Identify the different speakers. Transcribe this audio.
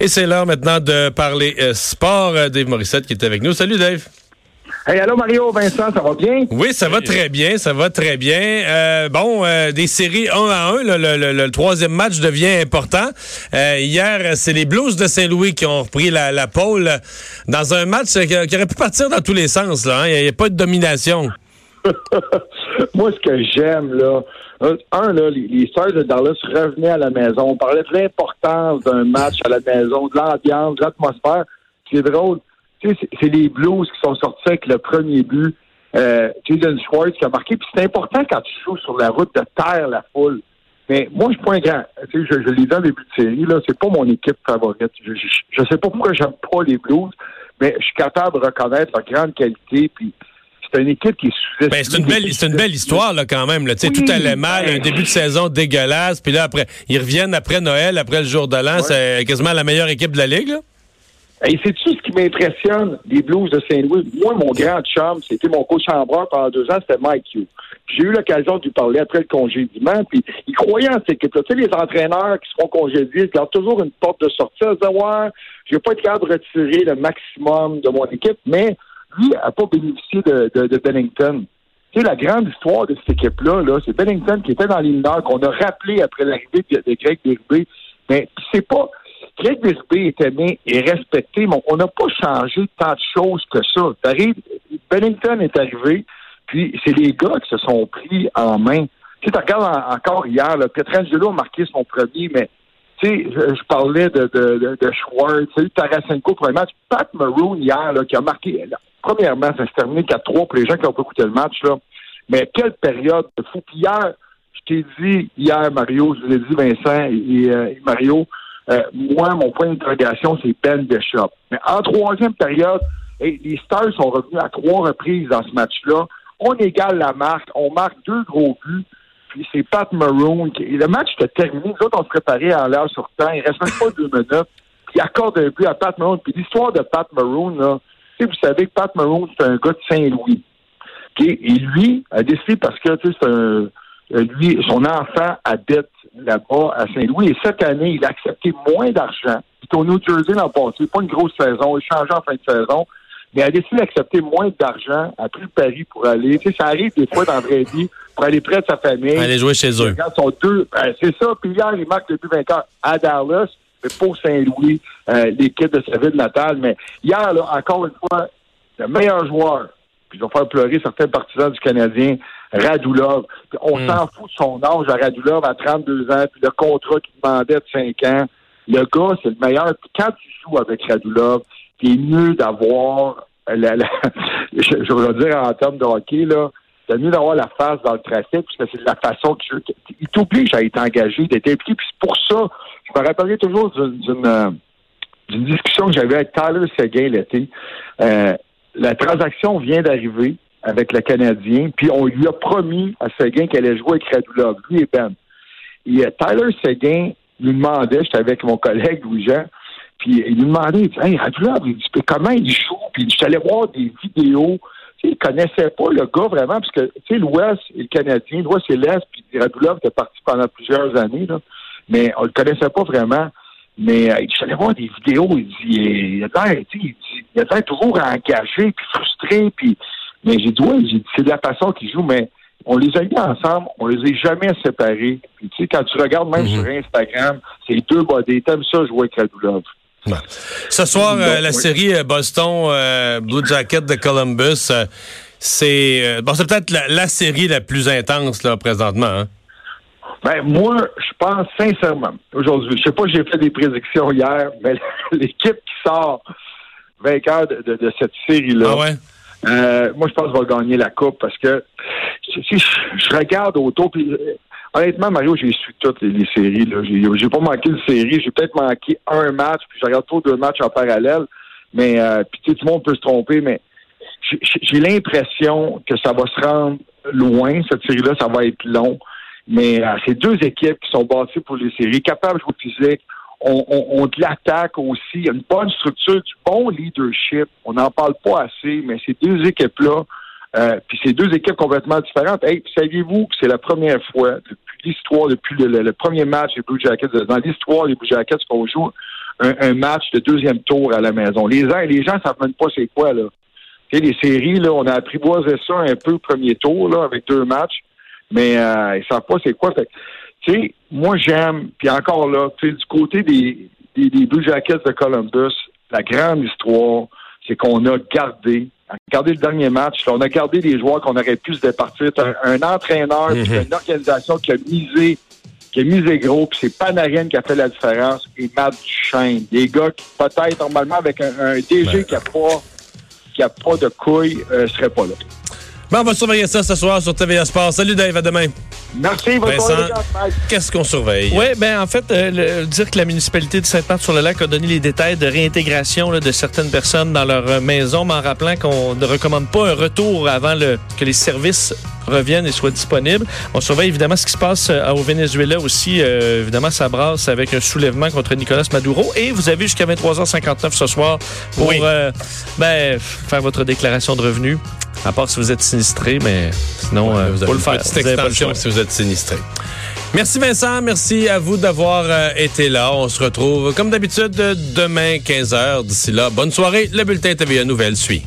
Speaker 1: Et c'est l'heure maintenant de parler euh, sport. Euh, Dave Morissette qui est avec nous. Salut Dave.
Speaker 2: Hey, allô Mario, Vincent, ça va bien?
Speaker 1: Oui, ça va très bien, ça va très bien. Euh, bon, euh, des séries 1 à 1, le, troisième match devient important. Euh, hier, c'est les Blues de Saint-Louis qui ont repris la, la pole dans un match qui, aurait pu partir dans tous les sens. Là, hein. Il n'y a, pas de domination.
Speaker 2: Moi, ce que j'aime, là, un, là, les, les de Dallas revenaient à la maison. On parlait de l'importance d'un match à la maison, de l'ambiance, de l'atmosphère. C'est drôle c'est les Blues qui sont sortis avec le premier but. Euh, Schwartz qui a marqué. Puis c'est important quand tu joues sur la route de terre la foule. Mais moi, je suis pas grand. Je, je l'ai dit en début de série, là, c'est pas mon équipe favorite. Je, je, sais pas pourquoi j'aime pas les Blues, mais je suis capable de reconnaître leur grande qualité. Puis c'est une équipe qui est
Speaker 1: ben, c'est une belle, c'est une belle histoire là quand même. Là. Tout allait mal, un début de saison dégueulasse, puis là après, ils reviennent après Noël, après le jour de l'an, c'est quasiment la meilleure équipe de la ligue. Là.
Speaker 2: Et c'est-tu ce qui m'impressionne des Blues de Saint-Louis? Moi, mon grand chum, c'était mon coach chambreur pendant deux ans, c'était Mike Hugh. J'ai eu l'occasion de lui parler après le congédiement, puis il croyait en cette équipe-là. Tu sais, les entraîneurs qui se font congédier, ils gardent toujours une porte de sortie. Ils disent, ouais, je vais pas être capable de retirer le maximum de mon équipe, mais lui n'a pas bénéficié de, de, Bennington. Tu sais, la grande histoire de cette équipe-là, -là, c'est Bennington qui était dans les mineurs, qu'on a rappelé après l'arrivée de, Greg Derubé. Mais c'est pas Greg Bisbee est aimé et respecté, mais on n'a pas changé tant de choses que ça. Bennington est arrivé, puis c'est les gars qui se sont pris en main. Tu sais, regardes encore hier, là, Pietrangelo a marqué son premier, mais tu sais, je, parlais de, Schwartz, tu Tarasenko, premier match. Pat Maroon, hier, là, qui a marqué, premièrement, ça s'est terminé 4-3 pour les gens qui ont pas écouté le match, là. Mais quelle période de fou. Puis hier, je t'ai dit, hier, Mario, je vous l'ai dit, Vincent et euh, Mario, euh, moi, mon point d'interrogation, c'est Ben Bishop. Mais en troisième période, les Stars sont revenus à trois reprises dans ce match-là. On égale la marque, on marque deux gros buts, puis c'est Pat Maroon. Qui, le match était terminé. Nous autres, on se préparait en l'air sur temps. Il reste même pas deux minutes. Puis il accorde un but à Pat Maroon. Puis l'histoire de Pat Maroon, là, vous savez que Pat Maroon, c'est un gars de Saint-Louis. Et lui a décidé parce que c'est un lui, son enfant habite là-bas à Saint-Louis. Et cette année, il a accepté moins d'argent. Il est au New Jersey l'an passé. Pas une grosse saison. Il change en fin de saison. Mais il a décidé d'accepter moins d'argent, a pris le pari pour aller. Tu sais, ça arrive des fois dans la vraie vie, pour aller près de sa famille.
Speaker 1: Aller jouer chez eux.
Speaker 2: Son deux, ben, c'est ça. Puis hier, il marque depuis 20 ans à Dallas, pour Saint-Louis, euh, l'équipe de sa ville natale. Mais hier, là, encore une fois, le meilleur joueur, puis je vais faire pleurer certains partisans du Canadien, Radulov. On hmm. s'en fout de son âge à Radulov à 32 ans, puis le contrat qu'il demandait de 5 ans. Le gars, c'est le meilleur. Puis quand tu joues avec Radulov, c'est mieux d'avoir la, je, je veux dire en termes de hockey, là, c'est mieux d'avoir la face dans le trafic, puisque c'est la façon qu'il t'oblige à être engagé, d'être impliqué. Puis pour ça, je me rappellerai toujours d'une euh, discussion que j'avais avec Tyler Seguin l'été. Euh, la transaction vient d'arriver avec le Canadien, puis on lui a promis à Seguin qu'elle allait jouer avec Radulov, lui et Ben. Et euh, Tyler Seguin lui demandait, j'étais avec mon collègue Louis-Jean, puis il lui demandait, il dit, hey, Radulov, il comment il joue? Puis allé voir des vidéos. Tu sais, il connaissait pas le gars vraiment, parce que, tu sais, l'Ouest et le Canadien, l'Ouest et l'Est, puis Radulov était parti pendant plusieurs années, là, mais on le connaissait pas vraiment. Mais euh, allé voir des vidéos, il dit, il a l'air, il, il a l'air toujours engagé, puis frustré, puis mais j'ai dit, oui, c'est de la façon qu'ils jouent, mais on les a mis ensemble, on les a jamais séparés. Puis, tu sais, quand tu regardes même mhm. sur Instagram, c'est deux bodés. T'aimes ça jouer avec Radulov.
Speaker 1: Ce soir, euh, la série euh, Boston euh, Blue Jacket de Columbus, c'est bon, c'est peut-être la, série la plus intense là présentement. Hein?
Speaker 2: Ben moi, je pense sincèrement aujourd'hui. Je sais pas, j'ai fait des prédictions hier, mais l'équipe qui sort vainqueur de, de cette série là.
Speaker 1: Ah ouais?
Speaker 2: Moi, je pense qu'il va gagner la coupe parce que si je, regarde autour, puis honnêtement, Mario, j'ai su toutes les, séries. Là. J'ai, pas manqué une série. J'ai peut-être manqué un match, puis je regarde trop deux matchs en parallèle. Mais euh, puis tout le monde peut se tromper, mais j'ai l'impression que ça va se rendre loin, cette série-là, ça va être long. Mais euh, c'est deux équipes qui sont bâties pour les séries, capables de jouer physique. On, on, de l'attaque aussi. Il y a une bonne structure, du bon leadership. On n'en parle pas assez, mais ces deux équipes-là, euh, puis ces deux équipes complètement différentes. Hey, saviez-vous que c'est la première fois depuis l'histoire, depuis le, premier match des Blue Jackets, dans l'histoire des Blue Jackets qu'on joue un, match de deuxième tour à la maison? Les, les gens ne savent même pas c'est quoi, là. Tu sais, les séries, là, on a apprivoisé ça un peu premier tour, là, avec deux matchs, mais euh, ils savent pas c'est quoi. tu sais, moi, j'aime, puis encore là, du côté des, des, Blue Jackets de Columbus, la grande histoire, c'est qu'on a gardé, gardé le dernier match, on a gardé des joueurs qu'on aurait pu se départir. Un, entraîneur, mm-hmm. une organisation qui a misé qui a misé gros, puis c'est Panarin qui a fait la différence, et Matt Duchesne. Des gars qui, peut-être, normalement, avec un, DG ben. qui n'a pas, qui a pas de couilles, ne euh, seraient pas là.
Speaker 1: Bon, on va surveiller ça ce soir sur TVA Sport. Salut Dave, à demain.
Speaker 2: Merci,
Speaker 1: Vincent, qu'est-ce qu'on surveille?
Speaker 3: Oui, ben en fait, euh, dire que la municipalité de Sainte-Marthe-sur-le-Lac a donné les détails de réintégration de certaines personnes dans leur euh, maison, mais en rappelant qu'on ne recommande pas un retour avant le, que les services reviennent et soient disponibles. On surveille évidemment ce qui se passe euh, au Venezuela aussi. évidemment, ça brasse avec un soulèvement contre Nicolas Maduro. Et vous avez jusqu'à 23h59 ce soir pour ben, faire votre déclaration de revenus. À part si vous êtes sinistré, mais sinon,
Speaker 1: euh, vous avez le faire. Petite extension si vous êtes sinistré. Merci Vincent, merci à vous d'avoir euh, été là. On se retrouve comme d'habitude demain 15h. D'ici là, bonne soirée. Le bulletin TVA Nouvelle suit.